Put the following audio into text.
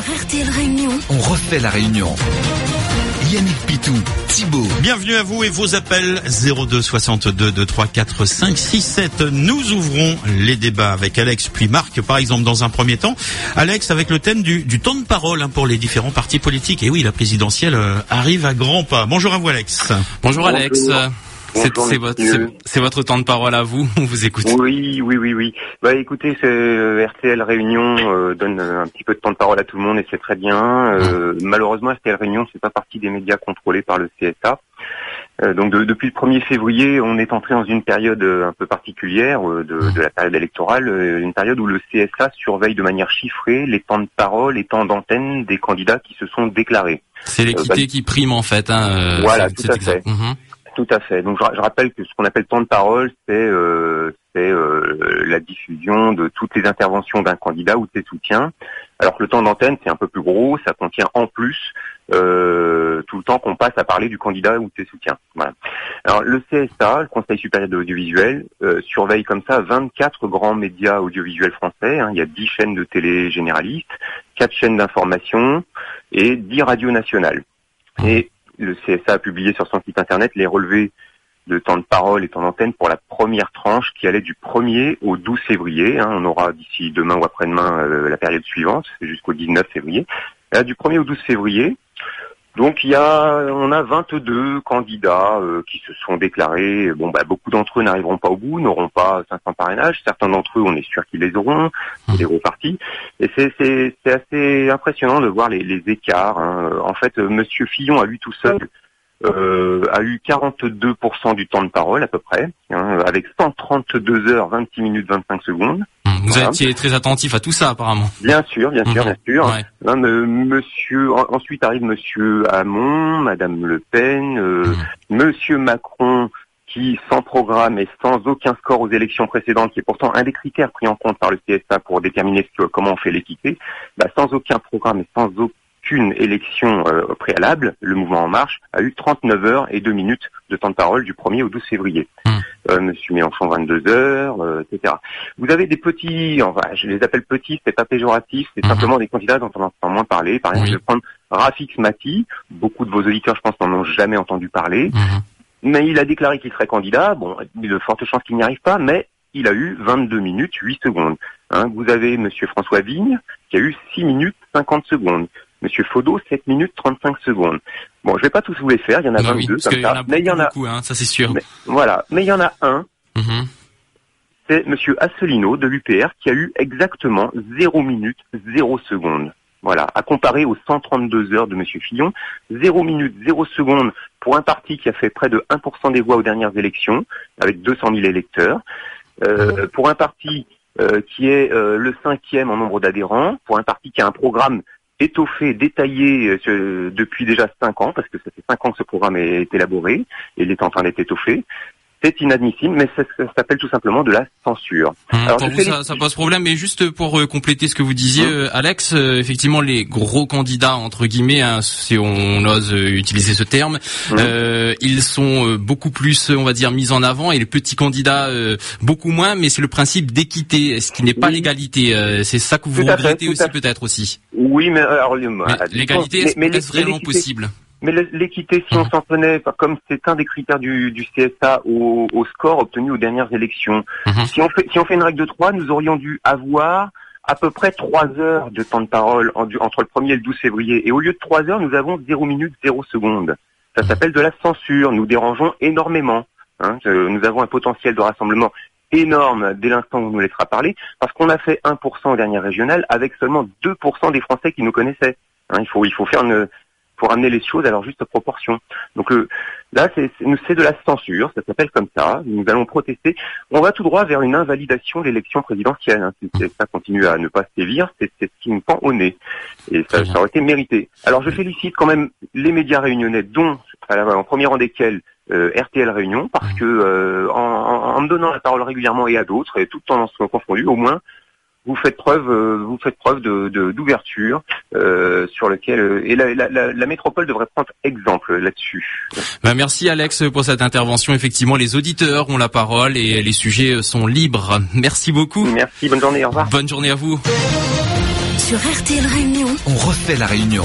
RTL Réunion. On refait la réunion. Yannick Pitou, Thibault. Bienvenue à vous et vos appels 02 62 2 3 4 5 6 7. Nous ouvrons les débats avec Alex puis Marc par exemple dans un premier temps. Alex avec le thème du, du temps de parole hein, pour les différents partis politiques. Et oui, la présidentielle euh, arrive à grands pas. Bonjour à vous Alex. Bonjour Alex. C'est votre, votre temps de parole à vous. On vous écoute. Oui, oui, oui, oui. Bah écoutez, c'est, euh, RTL Réunion euh, donne un petit peu de temps de parole à tout le monde et c'est très bien. Euh, Malheureusement, RTL Réunion c'est pas partie des médias contrôlés par le CSA. Euh, donc de- depuis le 1er février, on est entré dans une période euh, un peu particulière euh, de, de la période électorale, une période où le CSA surveille de manière chiffrée les temps de parole, les temps d'antenne des candidats qui se sont déclarés. C'est l'équité bah, qui prime en fait. Hein, Voilà, tout à exact. fait. Mhm. Tout à fait. Donc je, je rappelle que ce qu'on appelle temps de parole, c'est euh, euh, la diffusion de toutes les interventions d'un candidat ou de ses soutiens. Alors que le temps d'antenne, c'est un peu plus gros, ça contient en plus euh, tout le temps qu'on passe à parler du candidat ou de ses soutiens. Voilà. Alors le CSA, le Conseil supérieur de l'audiovisuel, euh, surveille comme ça 24 grands médias audiovisuels français. hein. Il y a 10 chaînes de télé généralistes, 4 chaînes d'information et 10 radios nationales. Et le CSA a publié sur son site internet les relevés de temps de parole et temps d'antenne pour la première tranche qui allait du 1er au 12 février. hein. On aura d'ici demain ou après-demain euh, la période suivante, jusqu'au 19 février. Là, du 1er au 12 février. Donc il y a, on a 22 candidats euh, qui se sont déclarés. Bon, bah, beaucoup d'entre eux n'arriveront pas au bout, n'auront pas 500 parrainages. Certains d'entre eux, on est sûr qu'ils les auront, c'est des gros partis. Et c'est, c'est, c'est assez impressionnant de voir les, les écarts. hein. En fait, euh, Monsieur Fillon à lui tout seul euh, a eu 42% du temps de parole à peu près, hein, avec 132 heures, 26 minutes, 25 secondes. Mhm. Vous Voilà. étiez très attentif à tout ça apparemment. Bien sûr, bien sûr, Mhm. bien sûr. Ouais. Hein, me- monsieur, en- ensuite arrive Monsieur Hamon, Madame Le Pen, euh, Mhm. Monsieur Macron, qui sans programme et sans aucun score aux élections précédentes, qui est pourtant un des critères pris en compte par le CSA pour déterminer ce que- comment on fait l'équité, bah, sans aucun programme et sans aucune élection euh, préalable, le mouvement En Marche a eu 39 heures et 2 minutes de temps de parole du 1er au 12 février. Mhm. Euh, Monsieur Mélenchon 22 heures, euh, etc. Vous avez des petits, enfin, je les appelle petits, c'est pas péjoratif, c'est Mhm. simplement des candidats dont on entend moins parler. Par exemple, Oui. je vais prendre Rafik Mati. Beaucoup de vos auditeurs, je pense, n'en ont jamais entendu parler. Mhm. Mais il a déclaré qu'il serait candidat. Bon, il y a de fortes chances qu'il n'y arrive pas, mais il a eu 22 minutes 8 secondes. Hein, vous avez Monsieur François Vigne qui a eu 6 minutes 50 secondes. Monsieur Faudot 7 minutes 35 secondes. Bon, je vais pas tous vous les faire, il y en a Bah oui, 22 parce comme qu'il y en ça, mais il y en a beaucoup, hein, ça c'est sûr. Mais- voilà, mais il y en a un Mhm. c'est Monsieur Asselineau de l'UPR qui a eu exactement 0 minutes 0 secondes. Voilà, à comparer aux 132 heures de Monsieur Fillon, 0 minutes 0 secondes pour un parti qui a fait près de 1% des voix aux dernières élections, avec 200 000 électeurs, Euh, pour un parti euh, qui est euh, le cinquième en nombre d'adhérents, pour un parti qui a un programme étoffé, détaillé euh, depuis déjà 5 ans, parce que ça fait 5 ans que ce programme est élaboré, et il est en train d'être étoffé. C'est inadmissible, mais ça, ça s'appelle tout simplement de la censure. Mhm. Alors, Pour vous, ça, ça pose problème, mais juste pour euh, compléter ce que vous disiez, Hein euh, Alex, euh, effectivement, les gros candidats entre guillemets, hein, si on ose euh, utiliser ce terme, euh, ils sont euh, beaucoup plus, on va dire, mis en avant, et les petits candidats euh, beaucoup moins. Mais c'est le principe d'équité, ce qui n'est pas Oui. l'égalité. euh, c'est ça que vous fait, regrettez aussi peut-être aussi? Oui, mais L'égalité, est-ce vraiment possible? Mais l'é- l'équité, si on Mhm. s'en tenait, enfin, comme c'est un des critères du, du CSA au, au score obtenu aux dernières élections, Mhm. si on fait si on fait une règle de 3, nous aurions dû avoir à peu près 3 heures de temps de parole entre le 1er et le 12 février. Et au lieu de 3 heures, nous avons 0 minutes 0 secondes. Ça Mhm. s'appelle de la censure. Nous dérangeons énormément. hein. Nous avons un potentiel de rassemblement énorme dès l'instant où on nous laissera parler, parce qu'on a fait 1% aux dernières régionales avec seulement 2% des Français qui nous connaissaient. Hein, il faut il faut faire une pour amener les choses à leur juste proportion. Donc euh, là, c'est de la censure, ça s'appelle comme ça. Nous allons protester. On va tout droit vers une invalidation de l'élection présidentielle. Hein. Si ça continue à ne pas sévir, c'est c'est ce qui nous pend au nez. Et ça, ça aurait été mérité. Alors je félicite quand même les médias réunionnais, dont en premier rang desquels euh, RTL Réunion, parce que euh, en, en- en me donnant la parole régulièrement et à d'autres, et toutes tendances confondues, au moins vous faites preuve, euh, vous faites preuve de de- d'ouverture euh, sur lequel euh, et la, la- la- la métropole devrait prendre exemple là-dessus. Ben, merci Alex pour cette intervention. Effectivement, les auditeurs ont la parole et les sujets sont libres. Merci beaucoup. Merci, bonne journée, au revoir. Bonne journée à vous. Sur RTL Réunion, on refait la réunion.